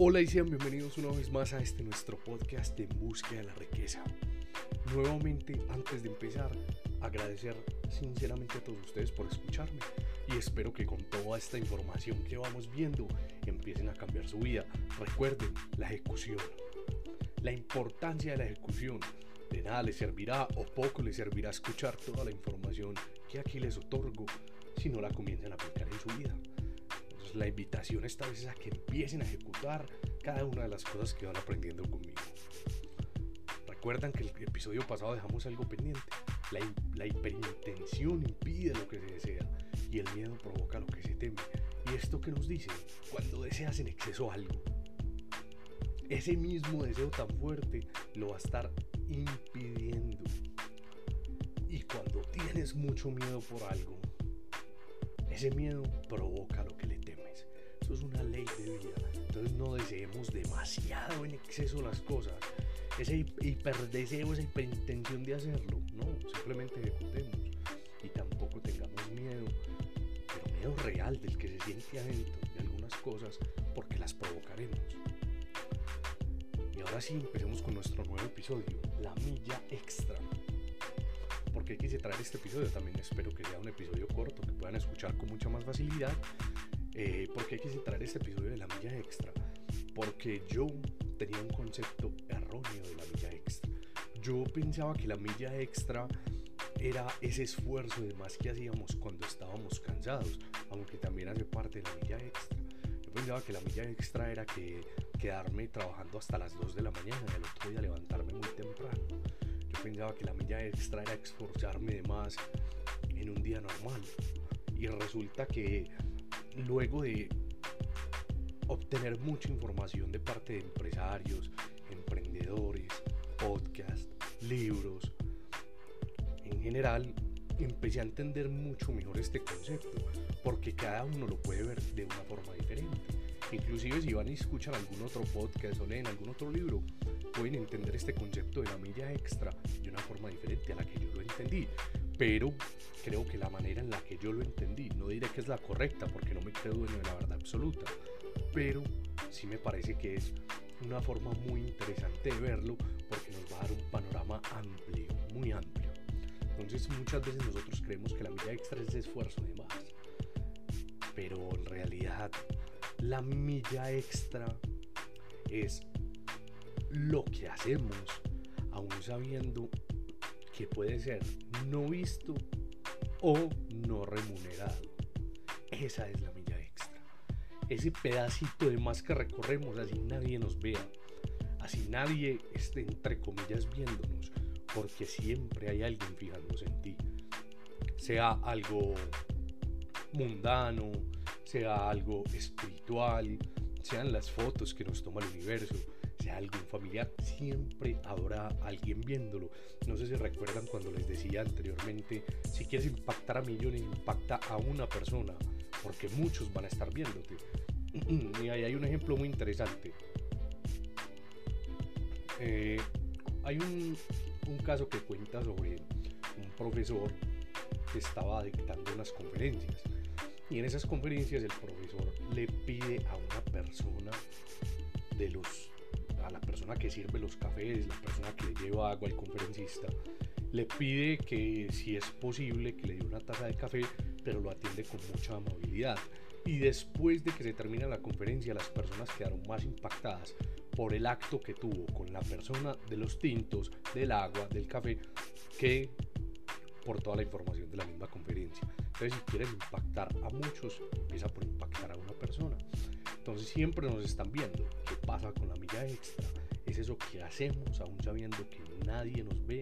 Hola y sean bienvenidos una vez más a este nuestro podcast En Búsqueda de la Riqueza. Nuevamente, antes de empezar, agradecer sinceramente a todos ustedes por escucharme y espero que con toda esta información que vamos viendo empiecen a cambiar su vida. Recuerden la ejecución, la importancia de la ejecución. De nada les servirá o poco les servirá escuchar toda la información que aquí les otorgo si no la comienzan a aplicar en su vida la invitación esta vez es a que empiecen a ejecutar cada una de las cosas que van aprendiendo conmigo. Recuerdan que el episodio pasado dejamos algo pendiente. La, la hiperintención impide lo que se desea y el miedo provoca lo que se teme. Y esto que nos dice, cuando deseas en exceso algo, ese mismo deseo tan fuerte lo va a estar impidiendo. Y cuando tienes mucho miedo por algo, ese miedo provoca lo que le es una ley de vida. Entonces no deseemos demasiado en exceso las cosas. Ese hiperdeseo, esa hiperintención de hacerlo. No, simplemente ejecutemos. Y tampoco tengamos miedo, pero miedo real del que se siente adentro de algunas cosas porque las provocaremos. Y ahora sí, empecemos con nuestro nuevo episodio, la milla extra. Porque quise traer este episodio, también espero que sea un episodio corto, que puedan escuchar con mucha más facilidad eh, ¿Por qué quise traer este episodio de la milla extra? Porque yo tenía un concepto erróneo de la milla extra. Yo pensaba que la milla extra era ese esfuerzo de más que hacíamos cuando estábamos cansados, aunque también hace parte de la milla extra. Yo pensaba que la milla extra era que quedarme trabajando hasta las 2 de la mañana y al otro día levantarme muy temprano. Yo pensaba que la milla extra era esforzarme de más en un día normal. Y resulta que luego de obtener mucha información de parte de empresarios, emprendedores, podcasts, libros, en general empecé a entender mucho mejor este concepto, porque cada uno lo puede ver de una forma diferente. Inclusive si van y escuchan algún otro podcast o leen algún otro libro, pueden entender este concepto de la milla extra de una forma diferente a la que yo lo entendí pero creo que la manera en la que yo lo entendí, no diré que es la correcta porque no me creo dueño de la verdad absoluta, pero sí me parece que es una forma muy interesante de verlo porque nos va a dar un panorama amplio, muy amplio. Entonces muchas veces nosotros creemos que la milla extra es esfuerzo de más, pero en realidad la milla extra es lo que hacemos aún sabiendo que puede ser no visto o no remunerado. Esa es la milla extra. Ese pedacito de más que recorremos, así nadie nos vea, así nadie esté entre comillas viéndonos, porque siempre hay alguien fijándose en ti. Sea algo mundano, sea algo espiritual, sean las fotos que nos toma el universo, algún familiar, siempre habrá alguien viéndolo. No sé si recuerdan cuando les decía anteriormente, si quieres impactar a millones, impacta a una persona, porque muchos van a estar viéndote. Y ahí hay un ejemplo muy interesante. Eh, hay un, un caso que cuenta sobre un profesor que estaba dictando unas conferencias. Y en esas conferencias el profesor le pide a una persona de los la persona que sirve los cafés, la persona que le lleva agua al conferencista, le pide que si es posible que le dé una taza de café, pero lo atiende con mucha amabilidad. Y después de que se termina la conferencia, las personas quedaron más impactadas por el acto que tuvo con la persona de los tintos, del agua, del café, que por toda la información de la misma conferencia. Entonces, si quieres impactar a muchos, empieza por impactar a una persona. Entonces siempre nos están viendo. ¿Qué pasa con la milla extra? Es eso que hacemos aún sabiendo que nadie nos ve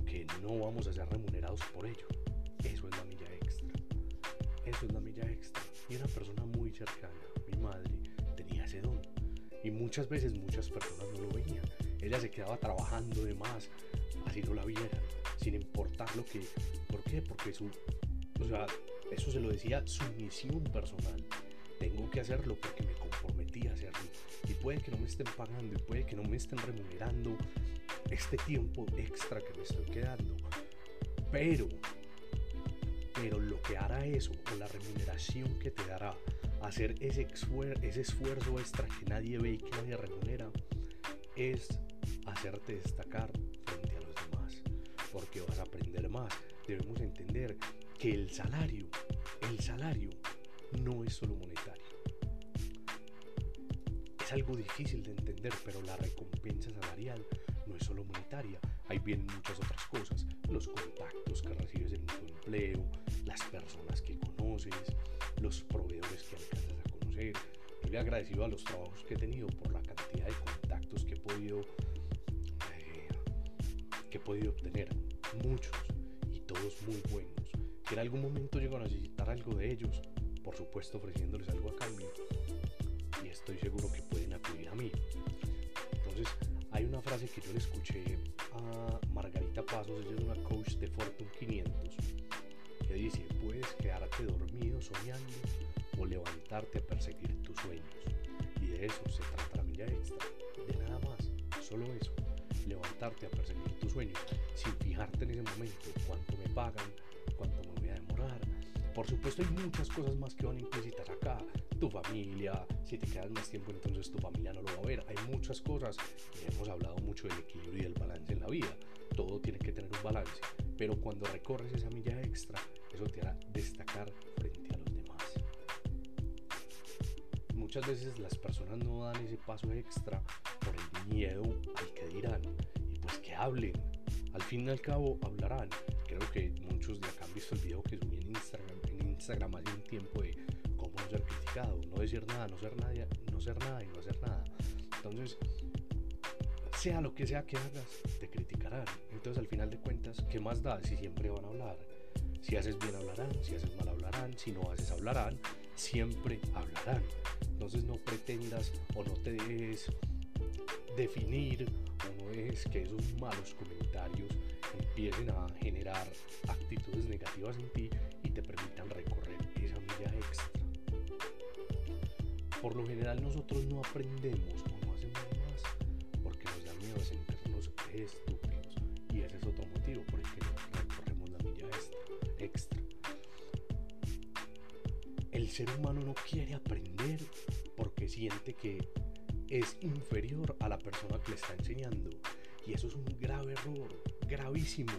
o que no vamos a ser remunerados por ello. Eso es la milla extra. Eso es la milla extra. Y una persona muy cercana, mi madre, tenía ese don. Y muchas veces muchas personas no lo veían. Ella se quedaba trabajando de más, así no la vieran, sin importar lo que... ¿Por qué? Porque su... O sea, eso se lo decía su misión personal que hacerlo porque me comprometí a hacerlo. Y puede que no me estén pagando y puede que no me estén remunerando este tiempo extra que me estoy quedando. Pero Pero lo que hará eso, o la remuneración que te dará hacer ese, ese esfuerzo extra que nadie ve y que nadie remunera, es hacerte destacar frente a los demás. Porque vas a aprender más. Debemos entender que el salario, el salario no es solo monetario. Es algo difícil de entender, pero la recompensa salarial no es solo monetaria. Ahí vienen muchas otras cosas. Los contactos que recibes en tu empleo, las personas que conoces, los proveedores que alcanzas a conocer. Yo le agradecido a los trabajos que he tenido por la cantidad de contactos que he podido, eh, que he podido obtener. Muchos y todos muy buenos. Que en algún momento llego a necesitar algo de ellos, por supuesto ofreciéndoles algo a cambio. Y estoy seguro que a mí. Entonces, hay una frase que yo le escuché a Margarita Pasos, ella es una coach de Fortune 500, que dice, puedes quedarte dormido soñando o levantarte a perseguir tus sueños. Y de eso se trata la milla extra, de nada más, solo eso, levantarte a perseguir tus sueños, sin fijarte en ese momento cuánto me pagan, cuánto me voy a demorar. Por supuesto hay muchas cosas más que van implícitas acá, familia, si te quedas más tiempo entonces tu familia no lo va a ver, hay muchas cosas, y hemos hablado mucho del equilibrio y del balance en la vida, todo tiene que tener un balance, pero cuando recorres esa milla extra, eso te hará destacar frente a los demás. Muchas veces las personas no dan ese paso extra por el miedo al que dirán y pues que hablen. Al fin y al cabo hablarán. Creo que muchos de acá han visto el video que subí en Instagram, en Instagram hace un tiempo de ser criticado, no decir nada, no ser nada, no ser nada y no hacer nada. Entonces, sea lo que sea que hagas, te criticarán. Entonces, al final de cuentas, ¿qué más da si siempre van a hablar? Si haces bien hablarán, si haces mal hablarán, si no haces hablarán, siempre hablarán. Entonces no pretendas o no te dejes definir o no dejes que esos malos comentarios empiecen a generar actitudes negativas en ti y te permitan recorrer esa milla extra. Por lo general nosotros no aprendemos o no hacemos más porque nos da miedo sentirnos estúpidos y ese es otro motivo por el que no recorremos la milla extra. El ser humano no quiere aprender porque siente que es inferior a la persona que le está enseñando. Y eso es un grave error, gravísimo.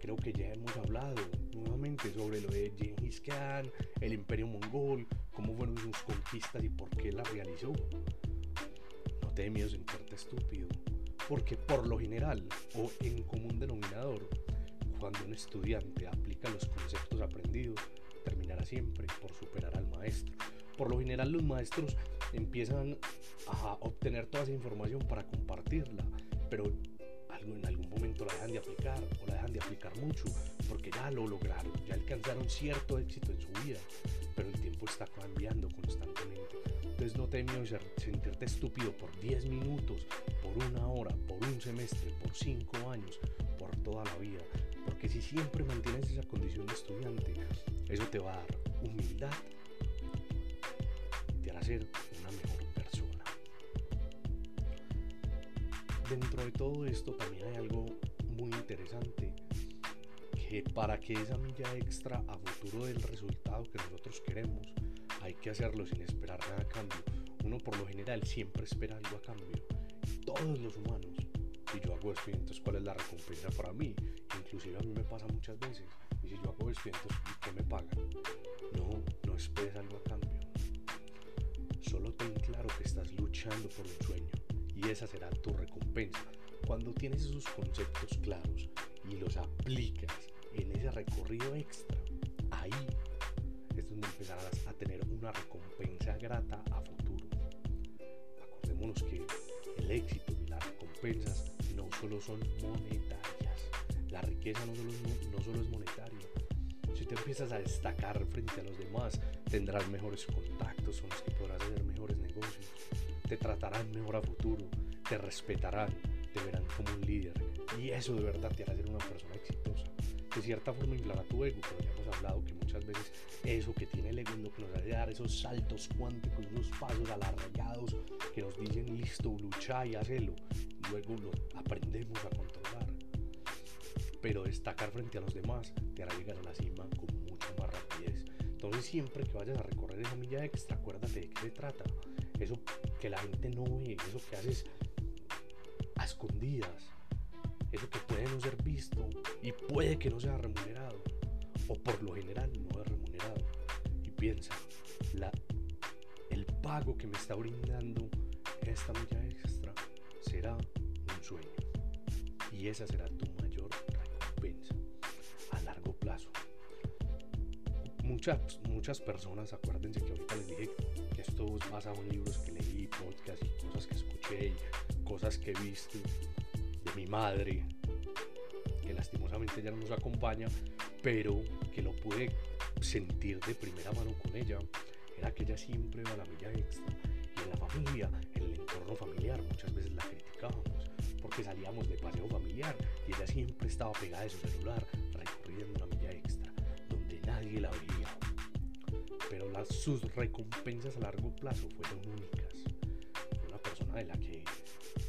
Creo que ya hemos hablado nuevamente sobre lo de Genghis Khan, el imperio mongol, cómo fueron sus conquistas y por qué las realizó. No te dé miedo sentirte estúpido, porque por lo general o en común denominador, cuando un estudiante aplica los conceptos aprendidos, terminará siempre por superar al maestro. Por lo general los maestros empiezan a obtener toda esa información para compartirla, pero en algún momento la dejan de aplicar o la dejan de aplicar mucho porque ya lo lograron, ya alcanzaron cierto éxito en su vida, pero está cambiando constantemente. Entonces no te miedo sentirte estúpido por 10 minutos, por una hora, por un semestre, por 5 años, por toda la vida. Porque si siempre mantienes esa condición de estudiante, eso te va a dar humildad, te hará ser una mejor persona. Dentro de todo esto también hay algo muy interesante, que para que esa milla extra a futuro del resultado que nosotros queremos, hay que hacerlo sin esperar nada a cambio. Uno por lo general siempre espera algo a cambio. Todos los humanos. Y yo hago esto, entonces ¿cuál es la recompensa para mí? Inclusive a mí me pasa muchas veces. Y si yo hago esto, entonces ¿qué me pagan? No, no esperes algo a cambio. Solo ten claro que estás luchando por un sueño y esa será tu recompensa. Cuando tienes esos conceptos claros y los aplicas en ese recorrido extra, ahí donde empezarás a tener una recompensa grata a futuro. Acordémonos que el éxito y las recompensas no solo son monetarias. La riqueza no solo, es, no solo es monetaria. Si te empiezas a destacar frente a los demás, tendrás mejores contactos, son los que podrás hacer mejores negocios. Te tratarán mejor a futuro, te respetarán, te verán como un líder. Y eso de verdad te hará ser una persona exitosa. De cierta forma inflará tu ego, pero ya hemos hablado eso que tiene el ego que nos hace dar esos saltos cuánticos, esos pasos alargados que nos dicen listo, lucha y hacelo. Luego lo aprendemos a controlar. Pero destacar frente a los demás te hará llegar a la cima con mucho más Entonces siempre que vayas a recorrer esa milla extra, acuérdate de qué se trata. Eso que la gente no ve, eso que haces a escondidas, eso que puede no ser visto y puede que no sea remunerado, o por lo general no es remunerado. Y piensa, el pago que me está brindando esta milla extra será un sueño. Y esa será tu mayor recompensa a largo plazo. Muchas, muchas personas, acuérdense que ahorita les dije que esto es basado libros que leí, podcasts y cosas que escuché cosas que he visto de mi madre, que lastimosamente ya no nos acompaña, pero que lo pude sentir de primera mano con ella, era que ella siempre va a la milla extra. Y en la familia, en el entorno familiar, muchas veces la criticábamos, porque salíamos de paseo familiar y ella siempre estaba pegada de su celular, recorriendo la milla extra, donde nadie la veía. Pero sus recompensas a largo plazo fueron únicas. Una persona de la que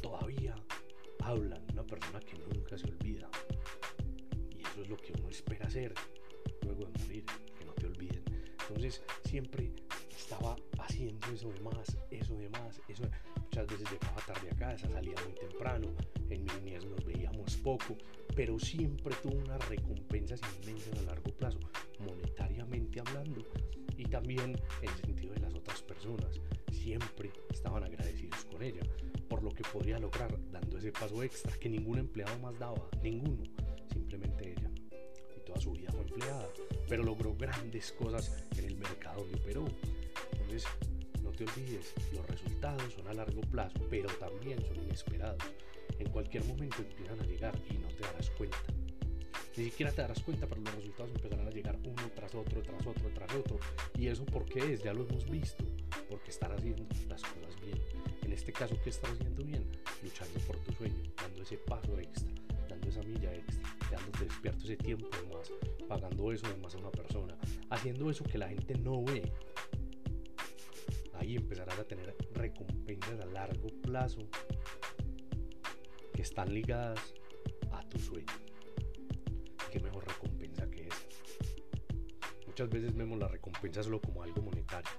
todavía hablan, una persona que nunca se olvida. Es lo que uno espera hacer luego de morir, que no te olviden. Entonces siempre estaba haciendo eso de más, eso de más, eso Muchas veces llegaba tarde a casa, salía muy temprano, en mi niñez nos veíamos poco, pero siempre tuvo unas recompensas inmensas a largo plazo, monetariamente hablando, y también en el sentido de las otras personas. Siempre estaban agradecidos con ella por lo que podía lograr dando ese paso extra que ningún empleado más daba, ninguno, simplemente ella. Toda su vida fue empleada, pero logró grandes cosas en el mercado donde operó. Entonces, no te olvides, los resultados son a largo plazo, pero también son inesperados. En cualquier momento empiezan a llegar y no te darás cuenta. Ni siquiera te darás cuenta, pero los resultados empezarán a llegar uno tras otro, tras otro, tras otro. Y eso porque es, ya lo hemos visto, porque están haciendo las cosas bien. En este caso, ¿qué estás haciendo bien? Luchando por tu sueño, dando ese paso extra, esa milla extra, dándote despierto ese tiempo de más, pagando eso de más a una persona, haciendo eso que la gente no ve. Ahí empezarás a tener recompensas a largo plazo que están ligadas a tu sueño qué mejor recompensa que esa. Muchas veces vemos la recompensa solo como algo monetario.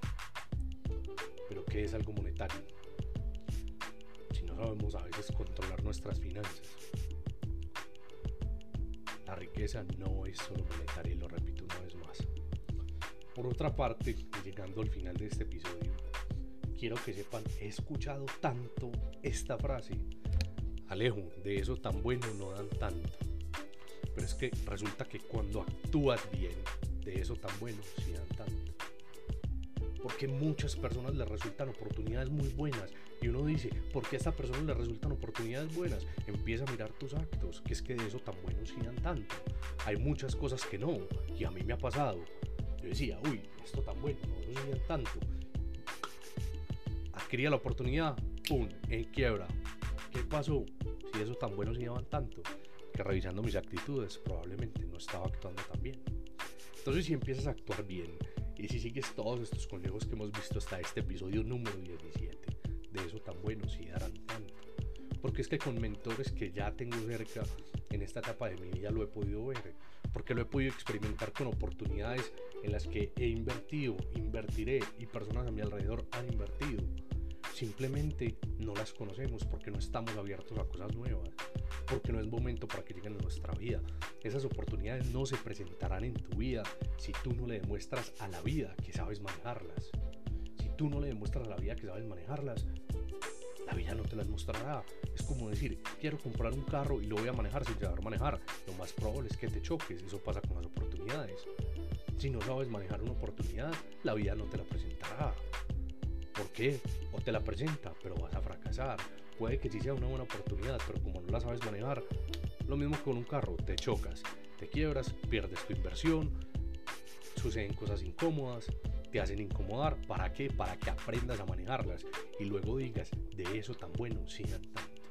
Pero ¿qué es algo monetario? Si no sabemos a veces controlar nuestras finanzas. La riqueza no es solo monetaria y lo repito una vez más. Por otra parte, llegando al final de este episodio, quiero que sepan, he escuchado tanto esta frase. Alejo, de eso tan bueno no dan tanto. Pero es que resulta que cuando actúas bien, de eso tan bueno, sí dan tanto. Porque muchas personas les resultan oportunidades muy buenas. Y uno dice, ¿por qué a esta persona le resultan oportunidades buenas? Empieza a mirar tus actos, que es que de eso tan bueno sí dan tanto. Hay muchas cosas que no, y a mí me ha pasado. Yo decía, uy, esto tan bueno, no, dan tanto. Adquiría la oportunidad, ¡pum! En quiebra. ¿Qué pasó? Si eso tan bueno sí daban tanto que revisando mis actitudes probablemente no estaba actuando tan bien. Entonces si empiezas a actuar bien y si sigues todos estos consejos que hemos visto hasta este episodio número 17, de eso tan bueno si darán tanto. Porque es que con mentores que ya tengo cerca en esta etapa de mi vida lo he podido ver, porque lo he podido experimentar con oportunidades en las que he invertido, invertiré y personas a mi alrededor han invertido. Simplemente no las conocemos porque no estamos abiertos a cosas nuevas porque no es momento para que lleguen a nuestra vida. Esas oportunidades no se presentarán en tu vida si tú no le demuestras a la vida que sabes manejarlas. Si tú no le demuestras a la vida que sabes manejarlas, la vida no te las mostrará. Es como decir, quiero comprar un carro y lo voy a manejar sin saber manejar. Lo más probable es que te choques. Eso pasa con las oportunidades. Si no sabes manejar una oportunidad, la vida no te la presentará. ¿Por qué? O te la presenta, pero vas a fracasar puede que sí sea una buena oportunidad, pero como no la sabes manejar, lo mismo con un carro, te chocas, te quiebras, pierdes tu inversión, suceden cosas incómodas, te hacen incomodar, ¿para qué? Para que aprendas a manejarlas y luego digas, de eso tan bueno sigan tanto.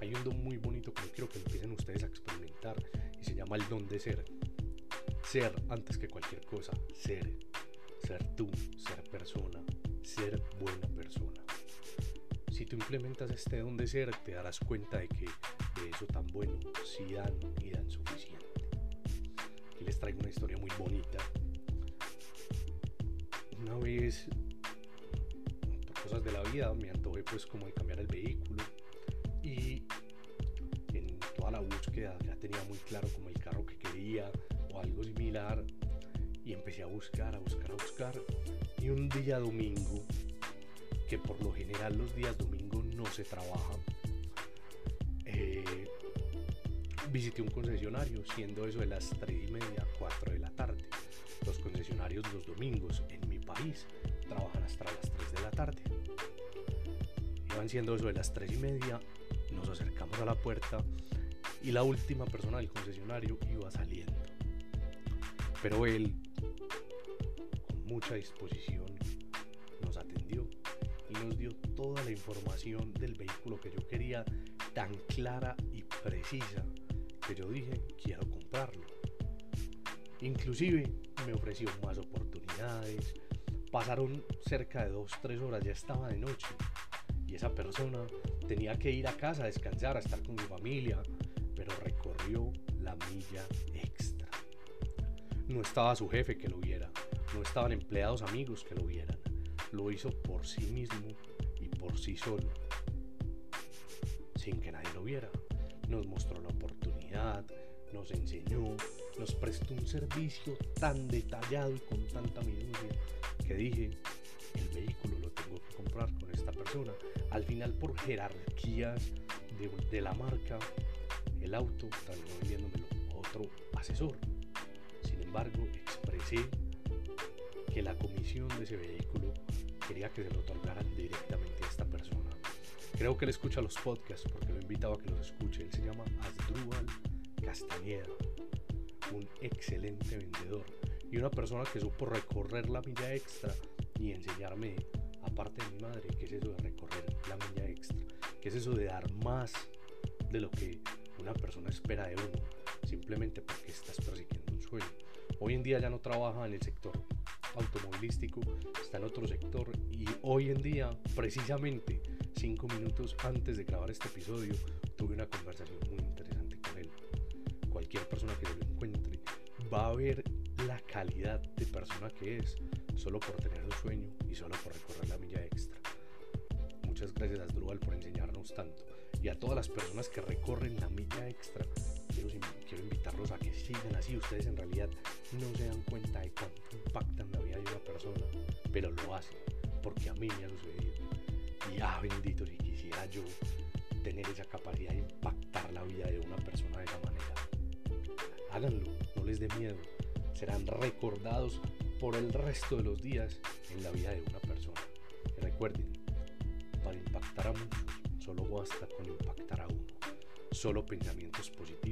Hay un don muy bonito que quiero que empiecen ustedes a experimentar y se llama el don de ser. Ser antes que cualquier cosa, ser. Ser tú, ser persona, ser buena persona si tú implementas este don de ser, te darás cuenta de que de eso tan bueno sí dan y dan suficiente. Aquí les traigo una historia muy bonita. Una vez, por cosas de la vida, me antojé pues como de cambiar el vehículo. Y en toda la búsqueda ya tenía muy claro como el carro que quería o algo similar. Y empecé a buscar, a buscar, a buscar. Y un día domingo, que por lo general los días domingo no se trabajan, eh, visité un concesionario siendo eso de las 3 y media, 4 de la tarde. Los concesionarios los domingos en mi país trabajan hasta las 3 de la tarde. Iban siendo eso de las 3 y media, nos acercamos a la puerta y la última persona del concesionario iba saliendo. Pero él, con mucha disposición, nos atendió nos dio toda la información del vehículo que yo quería tan clara y precisa que yo dije quiero comprarlo. Inclusive me ofreció más oportunidades. Pasaron cerca de 2-3 horas, ya estaba de noche. Y esa persona tenía que ir a casa a descansar, a estar con mi familia, pero recorrió la milla extra. No estaba su jefe que lo viera, no estaban empleados amigos que lo vieran. Lo hizo por sí mismo y por sí solo, sin que nadie lo viera. Nos mostró la oportunidad, nos enseñó, nos prestó un servicio tan detallado y con tanta minucia que dije, el vehículo lo tengo que comprar con esta persona. Al final por jerarquías de, la marca, el auto terminó vendiéndomelo otro asesor. Sin embargo, expresé que la comisión de ese vehículo quería que se lo otorgaran directamente a esta persona. Creo que él escucha los podcasts porque lo invitaba a que los escuche. Él se llama Asdrúbal Castañeda un excelente vendedor y una persona que supo recorrer la milla extra y enseñarme, aparte de mi madre, qué es eso de recorrer la milla extra, qué es eso de dar más de lo que una persona espera de uno, simplemente porque estás persiguiendo un sueño. Hoy en día ya no trabaja en el sector automovilístico, está en otro sector y hoy en día, precisamente cinco minutos antes de grabar este episodio, tuve una conversación muy interesante con él. Cualquier persona que lo encuentre va a ver la calidad de persona que es solo por tener un sueño y solo por recorrer la milla extra. Muchas gracias a Asdrúbal por enseñarnos tanto y a todas las personas que recorren la milla extra. Quiero invitarlos a que sigan así. Ustedes en realidad no se dan cuenta de cuánto impactan pero lo hacen porque a mí me ha sucedido. Y ah, bendito si quisiera yo tener esa capacidad de impactar la vida de una persona de esa manera. Háganlo, no les dé miedo. Serán recordados por el resto de los días en la vida de una persona. Y recuerden, para impactar a muchos, solo basta con impactar a uno. Solo pensamientos positivos